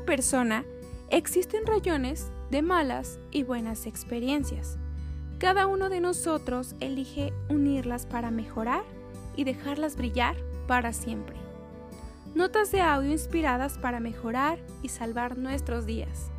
persona existen rayones de malas y buenas experiencias. Cada uno de nosotros elige unirlas para mejorar y dejarlas brillar para siempre. Notas de audio inspiradas para mejorar y salvar nuestros días.